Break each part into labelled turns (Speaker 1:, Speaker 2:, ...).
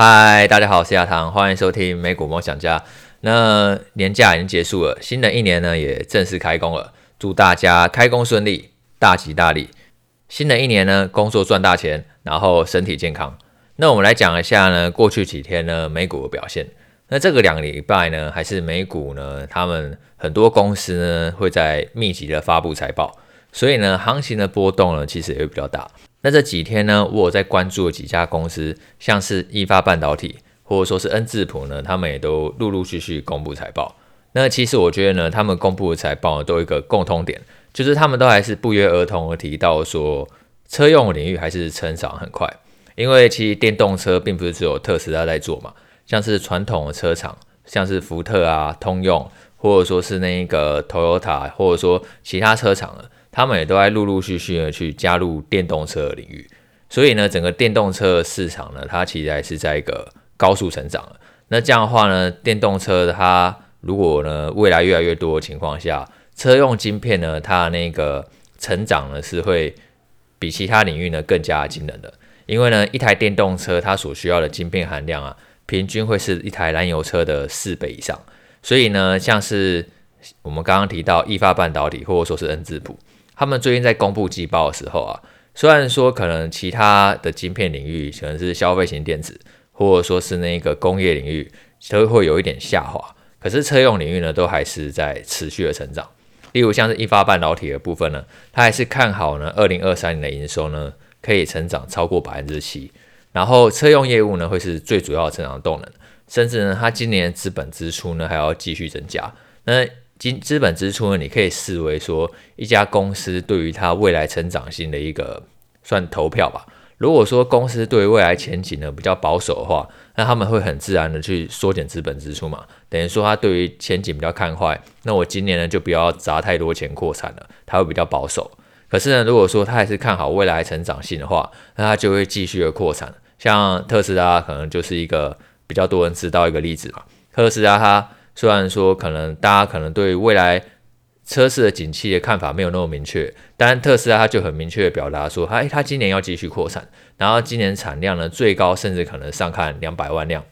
Speaker 1: 嗨，大家好，我是亚堂，欢迎收听美股梦想家。那年假已经结束了，新的一年呢也正式开工了，祝大家开工顺利，大吉大利。新的一年呢，工作赚大钱，然后身体健康。那我们来讲一下呢，过去几天呢美股的表现。那这个两个礼拜呢，还是美股呢，他们很多公司呢会在密集的发布财报，所以呢，行情的波动呢其实也会比较大。那这几天呢，我有在关注的几家公司，像是易发半导体，或者说是恩智浦呢，他们也都陆陆续续公布财报。那其实我觉得呢，他们公布的财报呢，都有一个共通点，就是他们都还是不约而同的提到说，车用领域还是成长很快。因为其实电动车并不是只有特斯拉在做嘛，像是传统的车厂，像是福特啊、通用，或者说是那个 Toyota，或者说其他车厂他们也都在陆陆续续的去加入电动车的领域，所以呢，整个电动车市场呢，它其实还是在一个高速成长。那这样的话呢，电动车它如果呢未来越来越多的情况下，车用晶片呢，它那个成长呢是会比其他领域呢更加惊人的。因为呢，一台电动车它所需要的晶片含量啊，平均会是一台燃油车的四倍以上。所以呢，像是我们刚刚提到意法半导体，或者说是恩智浦。他们最近在公布季报的时候啊，虽然说可能其他的晶片领域可能是消费型电子，或者说是那个工业领域都会有一点下滑，可是车用领域呢都还是在持续的成长。例如像是意法半导体的部分呢，它还是看好呢二零二三年的营收呢可以成长超过百分之七，然后车用业务呢会是最主要的成长动能，甚至呢它今年资本支出呢还要继续增加。那金资本支出呢，你可以视为说一家公司对于它未来成长性的一个算投票吧。如果说公司对于未来前景呢比较保守的话，那他们会很自然的去缩减资本支出嘛。等于说他对于前景比较看坏，那我今年呢就不要砸太多钱扩产了，他会比较保守。可是呢，如果说他还是看好未来成长性的话，那他就会继续的扩产。像特斯拉可能就是一个比较多人知道一个例子嘛。特斯拉它。虽然说可能大家可能对未来车市的景气的看法没有那么明确，但特斯拉它就很明确的表达说，他他今年要继续扩产，然后今年产量呢最高甚至可能上看两百万辆。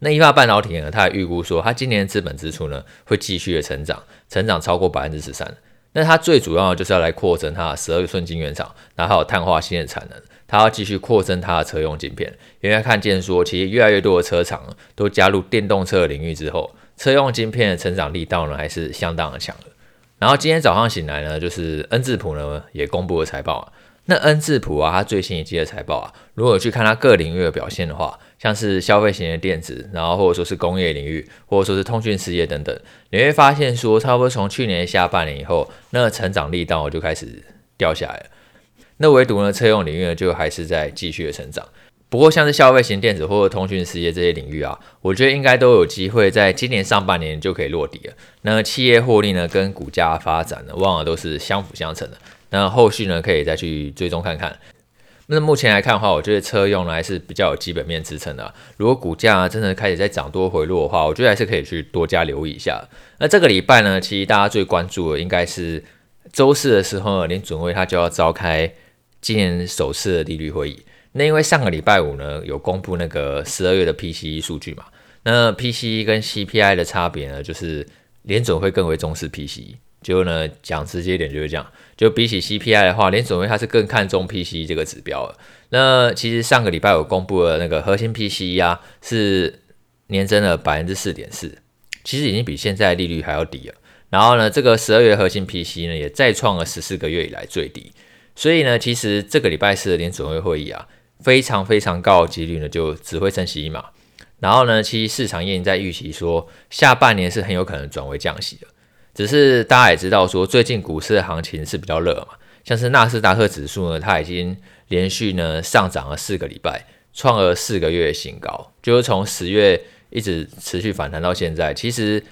Speaker 1: 那意法半导体呢，它也预估说，它今年资本支出呢会继续的成长，成长超过百分之十三。那它最主要的就是要来扩增它的十二寸晶圆厂，然后还有碳化矽的产能，它要继续扩增它的车用晶片，因为看见说，其实越来越多的车厂都加入电动车的领域之后。车用晶片的成长力道呢，还是相当的强的。然后今天早上醒来呢，就是恩智浦呢也公布了财报啊。那恩智浦啊，它最新一季的财报啊，如果去看它各领域的表现的话，像是消费型的电子，然后或者说是工业领域，或者说是通讯事业等等，你会发现说，差不多从去年下半年以后，那个成长力道就开始掉下来了。那唯独呢，车用领域呢，就还是在继续的成长。不过，像是消费型电子或者通讯事业这些领域啊，我觉得应该都有机会在今年上半年就可以落底了。那企业获利呢，跟股价发展呢，往往都是相辅相成的。那后续呢，可以再去追踪看看。那目前来看的话，我觉得车用呢还是比较有基本面支撑的。如果股价真的开始在涨多回落的话，我觉得还是可以去多加留意一下。那这个礼拜呢，其实大家最关注的应该是周四的时候呢，联准会它就要召开今年首次的利率会议。那因为上个礼拜五呢，有公布那个十二月的 PCE 数据嘛，那 PCE 跟 CPI 的差别呢，就是联准会更为重视 PCE，就呢讲直接一点就是这样，就比起 CPI 的话，联准会它是更看重 PCE 这个指标了。那其实上个礼拜五公布的那个核心 PCE 啊，是年增了百分之四点四，其实已经比现在利率还要低了。然后呢，这个十二月核心 PCE 呢，也再创了十四个月以来最低。所以呢，其实这个礼拜四的联准会会议啊。非常非常高的几率呢，就只会升息一码。然后呢，其实市场已经在预期说，下半年是很有可能转为降息的。只是大家也知道说，最近股市的行情是比较热嘛，像是纳斯达克指数呢，它已经连续呢上涨了四个礼拜，创了四个月新高，就是从十月一直持续反弹到现在。其实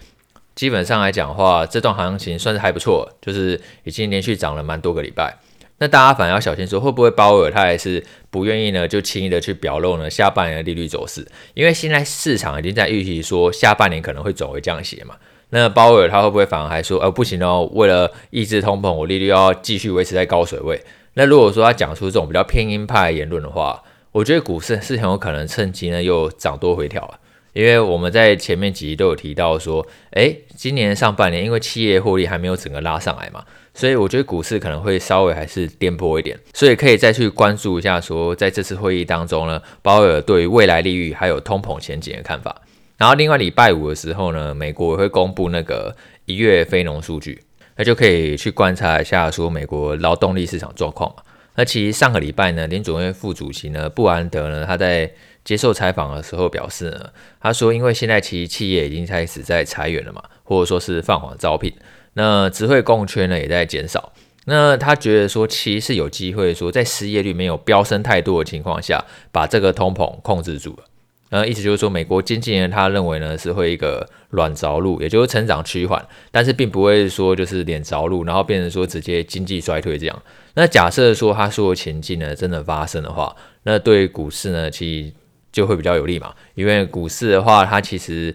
Speaker 1: 基本上来讲的话，这段行情算是还不错，就是已经连续涨了蛮多个礼拜。那大家反而要小心，说会不会鲍尔他还是不愿意呢？就轻易的去表露呢下半年的利率走势，因为现在市场已经在预期说下半年可能会转为降息嘛。那鲍尔他会不会反而还说，呃，不行哦，为了抑制通膨，我利率要继续维持在高水位？那如果说他讲出这种比较偏鹰派的言论的话，我觉得股市是很有可能趁机呢又涨多回调了，因为我们在前面几集都有提到说，诶，今年上半年因为企业获利还没有整个拉上来嘛，所以我觉得股市可能会稍微还是颠簸一点，所以可以再去关注一下说，在这次会议当中呢，鲍尔对于未来利率还有通膨前景的看法。然后另外礼拜五的时候呢，美国也会公布那个一月非农数据，那就可以去观察一下说美国劳动力市场状况嘛。那其实上个礼拜呢，联准会副主席呢布兰德呢，他在接受采访的时候表示呢，他说因为现在其实企业已经开始在裁员了嘛，或者说是放缓招聘，那职会供缺呢也在减少。那他觉得说其实有机会说在失业率没有飙升太多的情况下，把这个通膨控制住了。那，意思就是说，美国经济呢，他认为呢是会一个软着陆，也就是成长趋缓，但是并不会说就是软着陆，然后变成说直接经济衰退这样。那假设说他说前景呢真的发生的话，那对股市呢其实就会比较有利嘛，因为股市的话，它其实。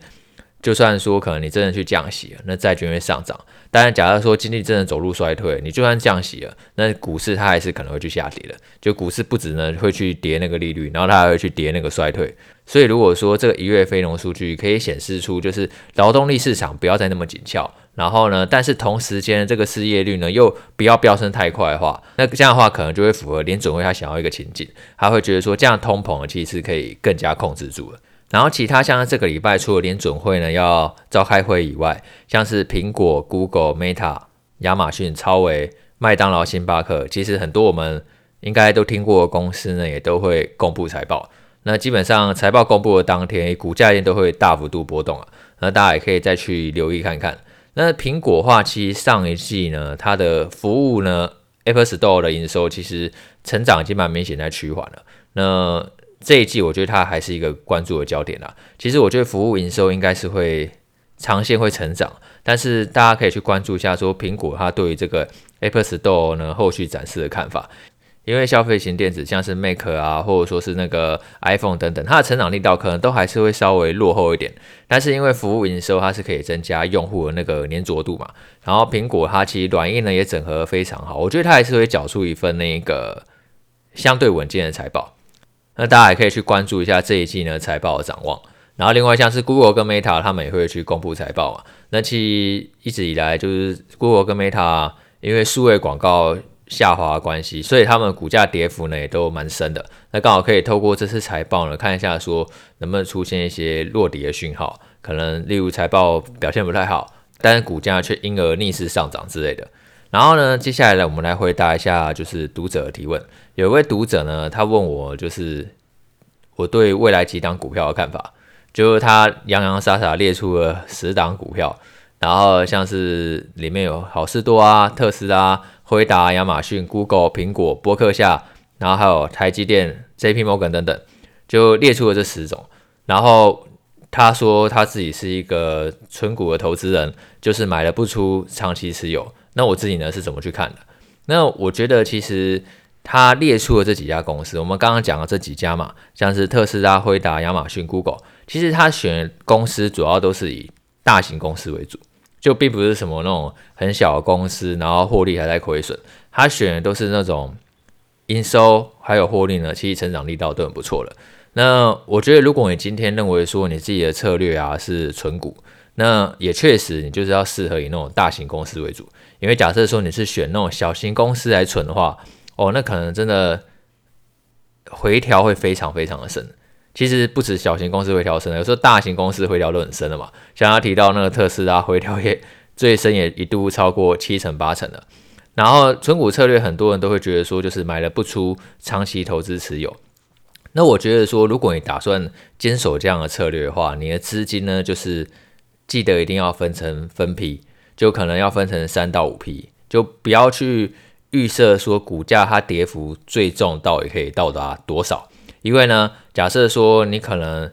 Speaker 1: 就算说可能你真的去降息了，那债券会上涨。当然，假如说经济真的走入衰退，你就算降息了，那股市它还是可能会去下跌的。就股市不止呢会去跌那个利率，然后它还会去跌那个衰退。所以如果说这个一月非农数据可以显示出就是劳动力市场不要再那么紧俏，然后呢，但是同时间这个失业率呢又不要飙升太快的话，那这样的话可能就会符合联准会他想要一个情景，他会觉得说这样通膨其实可以更加控制住了。然后其他像这个礼拜除了联准会呢要召开会以外，像是苹果、Google、Meta、亚马逊、超微、麦当劳、星巴克，其实很多我们应该都听过的公司呢，也都会公布财报。那基本上财报公布的当天，股价也都会大幅度波动啊。那大家也可以再去留意看看。那苹果话，其实上一季呢，它的服务呢，Apple Store 的营收其实成长已经蛮明显在趋缓了。那这一季我觉得它还是一个关注的焦点啦。其实我觉得服务营收应该是会长线会成长，但是大家可以去关注一下说苹果它对于这个 App Store 呢后续展示的看法。因为消费型电子像是 Mac 啊，或者说是那个 iPhone 等等，它的成长力道可能都还是会稍微落后一点。但是因为服务营收它是可以增加用户的那个粘着度嘛，然后苹果它其实软硬呢也整合非常好，我觉得它还是会缴出一份那个相对稳健的财报。那大家也可以去关注一下这一季呢财报的展望，然后另外像是 Google 跟 Meta 他们也会去公布财报嘛。那其实一直以来就是 Google 跟 Meta 因为数位广告下滑关系，所以他们股价跌幅呢也都蛮深的。那刚好可以透过这次财报呢看一下说能不能出现一些落底的讯号，可能例如财报表现不太好，但是股价却因而逆势上涨之类的。然后呢，接下来呢，我们来回答一下就是读者的提问。有一位读者呢，他问我就是我对未来几档股票的看法，就是他洋洋洒洒列出了十档股票，然后像是里面有好事多啊、特斯拉、辉达、亚马逊、Google、苹果、波克夏，然后还有台积电、JP Morgan 等等，就列出了这十种。然后他说他自己是一个纯股的投资人，就是买了不出，长期持有。那我自己呢是怎么去看的？那我觉得其实他列出了这几家公司，我们刚刚讲的这几家嘛，像是特斯拉、辉达、亚马逊、Google，其实他选公司主要都是以大型公司为主，就并不是什么那种很小的公司，然后获利还在亏损。他选的都是那种营收还有获利呢，其实成长力道都很不错了。那我觉得如果你今天认为说你自己的策略啊是存股，那也确实你就是要适合以那种大型公司为主。因为假设说你是选那种小型公司来存的话，哦，那可能真的回调会非常非常的深。其实不止小型公司回调深，有时候大型公司回调都很深的嘛。像他提到那个特斯拉回调也最深，也一度超过七成八成的。然后存股策略，很多人都会觉得说，就是买了不出，长期投资持有。那我觉得说，如果你打算坚守这样的策略的话，你的资金呢，就是记得一定要分成分批。就可能要分成三到五批，就不要去预设说股价它跌幅最重到底可以到达多少，因为呢，假设说你可能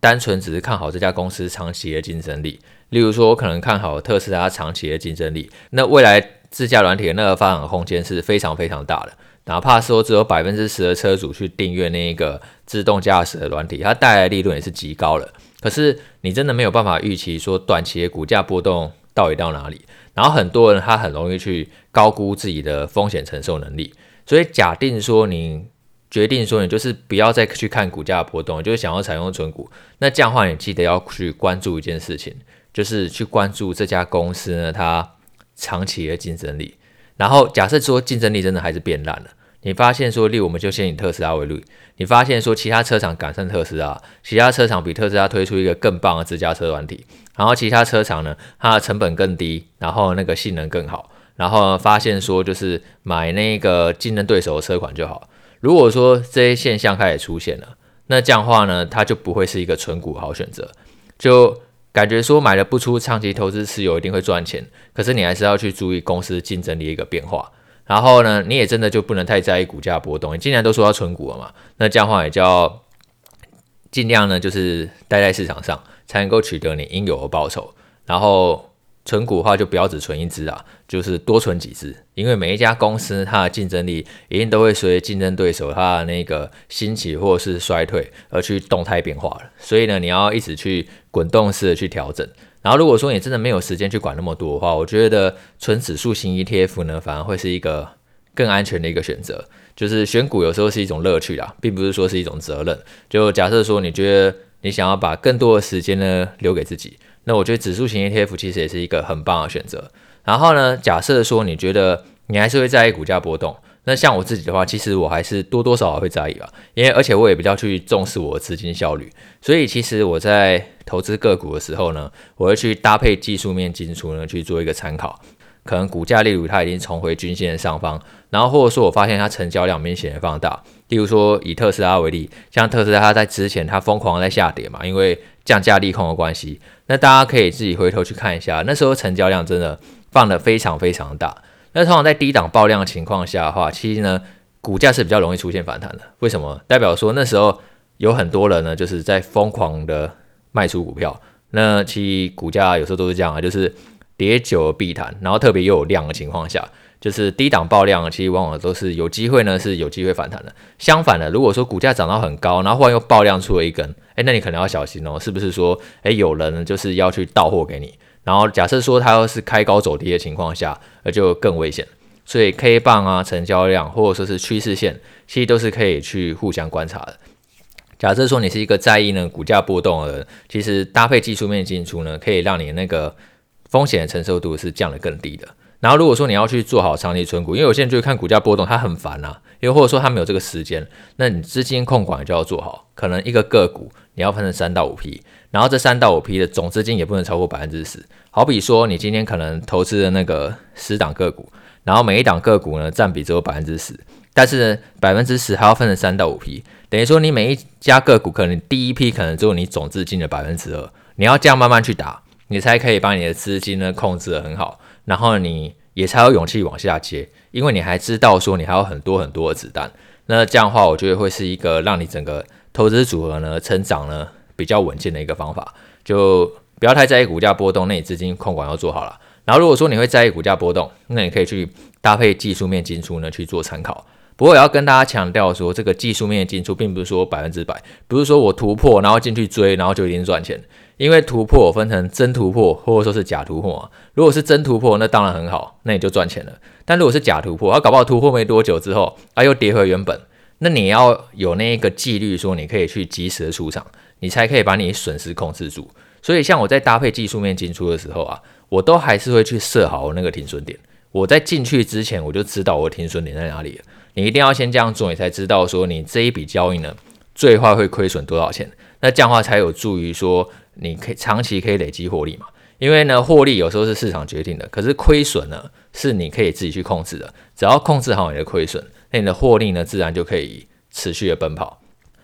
Speaker 1: 单纯只是看好这家公司长期的竞争力，例如说我可能看好特斯拉长期的竞争力，那未来自驾软体的那个发展空间是非常非常大的，哪怕说只有百分之十的车主去订阅那一个自动驾驶的软体，它带来的利润也是极高了，可是你真的没有办法预期说短期的股价波动。到底到哪里？然后很多人他很容易去高估自己的风险承受能力，所以假定说你决定说你就是不要再去看股价的波动，就是想要采用存股。那这样的话，你记得要去关注一件事情，就是去关注这家公司呢，它长期的竞争力。然后假设说竞争力真的还是变烂了，你发现说，例如我们就先以特斯拉为例，你发现说其他车厂赶上特斯拉，其他车厂比特斯拉推出一个更棒的自驾车软体，然后其他车厂呢，它的成本更低，然后那个性能更好，然后发现说就是买那个竞争对手的车款就好。如果说这些现象开始出现了，那这样的话呢，它就不会是一个存股好选择。就感觉说买了不出，长期投资持有一定会赚钱，可是你还是要去注意公司竞争力一个变化。然后呢，你也真的就不能太在意股价波动。你既然都说要存股了嘛，那这样的话也就要尽量呢，就是待在市场上，才能够取得你应有的报酬。然后。存股的话，就不要只存一只啊，就是多存几只，因为每一家公司它的竞争力一定都会随竞争对手它的那个兴起或是衰退而去动态变化。所以呢，你要一直去滚动式的去调整。然后如果说你真的没有时间去管那么多的话，我觉得存指数型 ETF 呢，反而会是一个更安全的一个选择。就是选股有时候是一种乐趣啦，并不是说是一种责任。就假设说你觉得你想要把更多的时间呢留给自己。那我觉得指数型 ETF 其实也是一个很棒的选择。然后呢，假设说你觉得你还是会在意股价波动，那像我自己的话，其实我还是多多少少会在意吧。因为而且我也比较去重视我的资金效率，所以其实我在投资个股的时候呢，我会去搭配技术面进出呢去做一个参考。可能股价例如它已经重回均线的上方，然后或者说我发现它成交量明显的放大。例如说以特斯拉为例，像特斯拉它在之前它疯狂在下跌嘛，因为降价利空的关系。那大家可以自己回头去看一下，那时候成交量真的放得非常非常大。那通常在低档爆量的情况下的话，其实呢，股价是比较容易出现反弹的。为什么？代表说那时候有很多人呢，就是在疯狂的卖出股票。那其实股价有时候都是这样啊，就是跌久必弹，然后特别又有量的情况下。就是低档爆量，其实往往都是有机会呢，是有机会反弹的。相反的，如果说股价涨到很高，然后忽然又爆量出了一根，诶，那你可能要小心哦，是不是说，诶，有人就是要去倒货给你？然后假设说它要是开高走低的情况下，那就更危险。所以 K 棒啊，成交量或者说是趋势线，其实都是可以去互相观察的。假设说你是一个在意呢股价波动的人，其实搭配技术面进出呢，可以让你那个风险承受度是降得更低的。然后如果说你要去做好长期存股，因为有些人就是看股价波动，他很烦啊，又或者说他没有这个时间，那你资金控管就要做好，可能一个个股你要分成三到五批，然后这三到五批的总资金也不能超过百分之十。好比说你今天可能投资的那个十档个股，然后每一档个股呢占比只有百分之十，但是百分之十还要分成三到五批，等于说你每一家个股可能第一批可能只有你总资金的百分之二，你要这样慢慢去打，你才可以把你的资金呢控制得很好。然后你也才有勇气往下接，因为你还知道说你还有很多很多的子弹。那这样的话，我觉得会是一个让你整个投资组合呢成长呢比较稳健的一个方法。就不要太在意股价波动，那你资金控管要做好了。然后如果说你会在意股价波动，那你可以去搭配技术面进出呢去做参考。不过也要跟大家强调说，这个技术面进出并不是说百分之百，不是说我突破然后进去追，然后就一定赚钱。因为突破分成真突破或者说是假突破啊。如果是真突破，那当然很好，那你就赚钱了。但如果是假突破，它搞不好突破没多久之后，啊又跌回原本，那你要有那一个纪律，说你可以去及时的出场，你才可以把你损失控制住。所以像我在搭配技术面进出的时候啊，我都还是会去设好那个停损点。我在进去之前，我就知道我停损点在哪里了。你一定要先这样做，你才知道说你这一笔交易呢，最坏会亏损多少钱。那这样的话才有助于说。你可以长期可以累积获利嘛？因为呢，获利有时候是市场决定的，可是亏损呢是你可以自己去控制的。只要控制好你的亏损，那你的获利呢自然就可以持续的奔跑。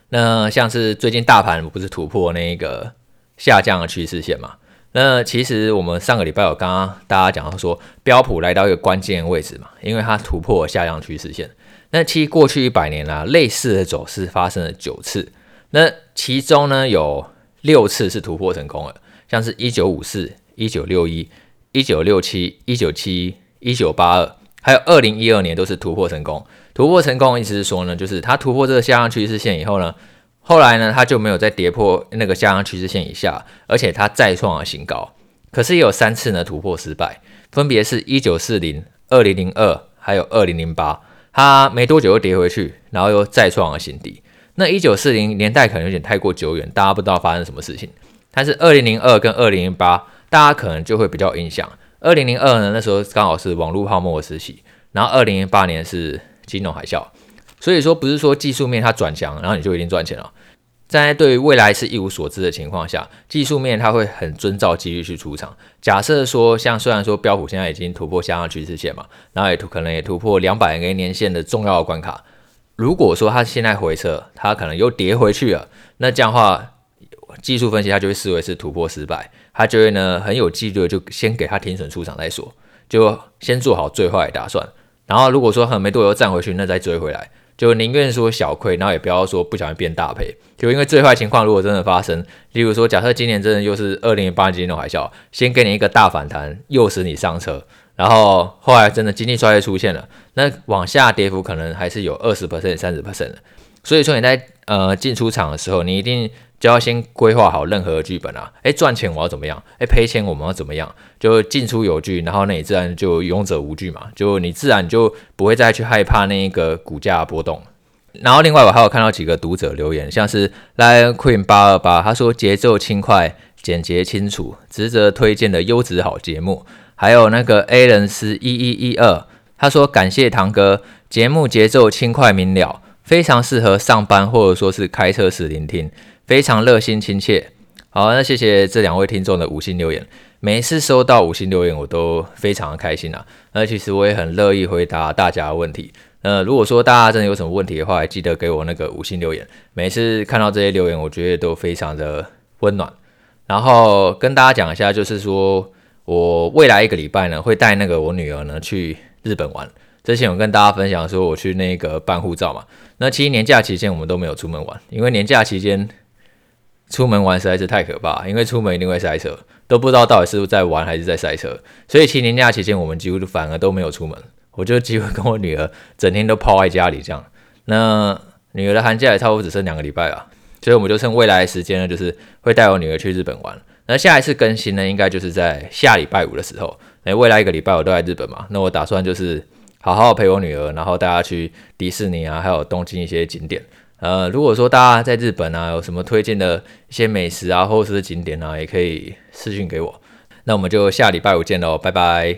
Speaker 1: 那像是最近大盘不是突破那个下降的趋势线嘛？那其实我们上个礼拜有刚刚大家讲到说，标普来到一个关键位置嘛，因为它突破下降趋势线。那其实过去一百年啦、啊，类似的走势发生了九次，那其中呢有。六次是突破成功了，像是一九五四、一九六一、一九六七、一九七一、一九八二，还有二零一二年都是突破成功。突破成功意思是说呢，就是它突破这个下降趋势线以后呢，后来呢它就没有再跌破那个下降趋势线以下，而且它再创了新高。可是也有三次呢突破失败，分别是一九四零、二零零二，还有二零零八。它没多久又跌回去，然后又再创了新低。那一九四零年代可能有点太过久远，大家不知道发生什么事情。但是二零零二跟二零零八，大家可能就会比较有印象。二零零二呢，那时候刚好是网络泡沫的时期，然后二零零八年是金融海啸。所以说不是说技术面它转强，然后你就一定赚钱了。在对于未来是一无所知的情况下，技术面它会很遵照机遇去出场。假设说，像虽然说标普现在已经突破向上趋势线嘛，然后也突可能也突破两百年年线的重要关卡。如果说它现在回撤，它可能又跌回去了，那这样的话，技术分析它就会视为是突破失败，它就会呢很有纪律就先给它停损出场再说，就先做好最坏的打算，然后如果说很没多久站回去，那再追回来，就宁愿说小亏，然后也不要说不小心变大赔，就因为最坏情况如果真的发生，例如说假设今年真的又是二零零八年金融海啸，先给你一个大反弹，诱使你上车。然后后来真的经济衰退出现了，那往下跌幅可能还是有二十 percent、三十 percent 的。所以说你在呃进出场的时候，你一定就要先规划好任何剧本啊。诶，赚钱我要怎么样？诶，赔钱我们要怎么样？就进出有据，然后那你自然就勇者无惧嘛。就你自然就不会再去害怕那一个股价波动。然后另外我还有看到几个读者留言，像是 Lion Queen 八二八，他说节奏轻快、简洁清楚，值得推荐的优质好节目。还有那个 A 人是一一一二，他说感谢堂哥，节目节奏轻快明了，非常适合上班或者说是开车时聆听，非常热心亲切。好，那谢谢这两位听众的五星留言，每次收到五星留言我都非常的开心啊。那其实我也很乐意回答大家的问题。呃，如果说大家真的有什么问题的话，记得给我那个五星留言。每次看到这些留言，我觉得都非常的温暖。然后跟大家讲一下，就是说。我未来一个礼拜呢，会带那个我女儿呢去日本玩。之前我跟大家分享说，我去那个办护照嘛。那其实年假期间我们都没有出门玩，因为年假期间出门玩实在是太可怕，因为出门一定会塞车，都不知道到底是不是在玩还是在塞车。所以其实年假期间我们几乎反而都没有出门，我就几乎跟我女儿整天都泡在家里这样。那女儿的寒假也差不多只剩两个礼拜了，所以我们就趁未来的时间呢，就是会带我女儿去日本玩。那下一次更新呢，应该就是在下礼拜五的时候。诶，未来一个礼拜我都在日本嘛，那我打算就是好好陪我女儿，然后带她去迪士尼啊，还有东京一些景点。呃，如果说大家在日本啊有什么推荐的一些美食啊，或者是景点啊，也可以私讯给我。那我们就下礼拜五见喽，拜拜。